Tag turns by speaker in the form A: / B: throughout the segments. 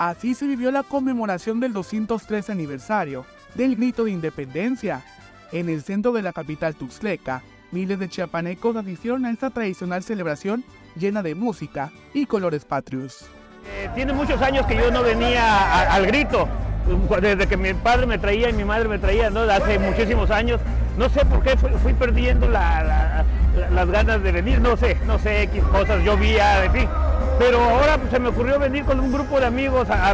A: Así se vivió la conmemoración del 203 aniversario del grito de independencia. En el centro de la capital tuxtleca, miles de chiapanecos asistieron a esta tradicional celebración llena de música y colores patrios.
B: Eh, tiene muchos años que yo no venía al grito, desde que mi padre me traía y mi madre me traía, ¿no? hace muchísimos años. No sé por qué fui, perdiendo las ganas de venir, no sé, no sé qué cosas, llovía, en fin pero ahora pues, se me ocurrió venir con un grupo de amigos a,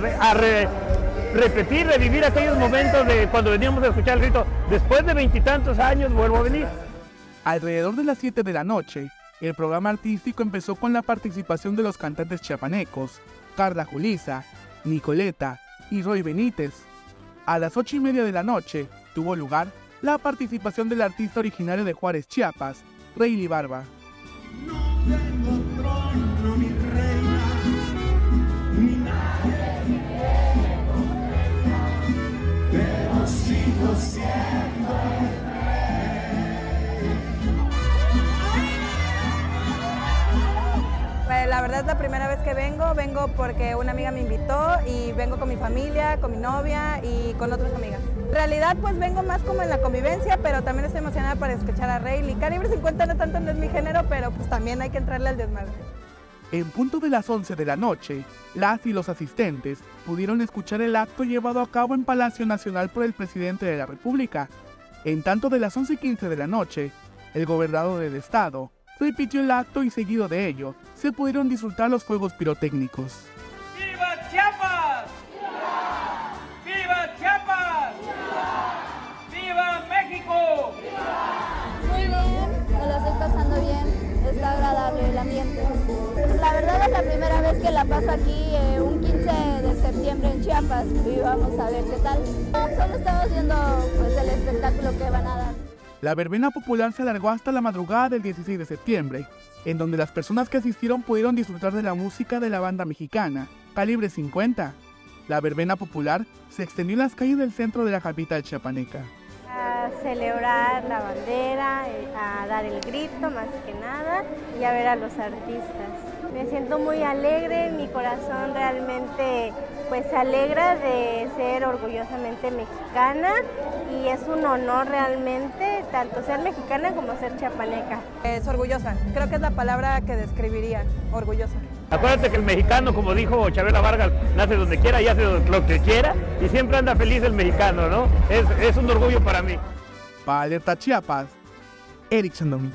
B: repetir, revivir aquellos momentos de cuando veníamos a escuchar el grito. Después de veintitantos años vuelvo a venir.
A: Alrededor de las 7 de la noche, el programa artístico empezó con la participación de los cantantes chiapanecos, Carla Julisa, Nicoleta y Roy Benítez. A las 8 y media de la noche tuvo lugar la participación del artista originario de Juárez, Chiapas, Rayleigh Barba.
C: La verdad es la primera vez que vengo, vengo porque una amiga me invitó y vengo con mi familia, con mi novia y con otras amigas. En realidad pues vengo más como en la convivencia, pero también estoy emocionada para escuchar a Rayleigh. Calibre 50 no tanto no es mi género, pero pues también hay que entrarle al desmadre.
A: En punto de las 11 de la noche, las y los asistentes pudieron escuchar el acto llevado a cabo en Palacio Nacional por el presidente de la República. En tanto de las 11.15 de la noche, el gobernador del estado repitió el acto y seguido de ello, se pudieron disfrutar los fuegos pirotécnicos.
D: La primera vez que la paso aquí, eh, un 15 de septiembre en Chiapas, y vamos a ver qué tal. Solo estamos viendo pues, el espectáculo que van a dar.
A: La verbena popular se alargó hasta la madrugada del 16 de septiembre, en donde las personas que asistieron pudieron disfrutar de la música de la banda mexicana, Calibre 50. La verbena popular se extendió en las calles del centro de la capital chiapaneca.
E: A celebrar la bandera, eh, a dar el grito más que nada y a ver a los artistas. Me siento muy alegre, mi corazón realmente pues se alegra de ser orgullosamente mexicana y es un honor realmente tanto ser mexicana como ser chapaneca.
C: Es orgullosa, creo que es la palabra que describiría, orgullosa.
B: Acuérdate que el mexicano, como dijo Chabela Vargas, nace donde quiera y hace lo que quiera y siempre anda feliz el mexicano, ¿no? Es, es un orgullo para mí.
A: Para Alerta Chiapas, Eric Sandomí.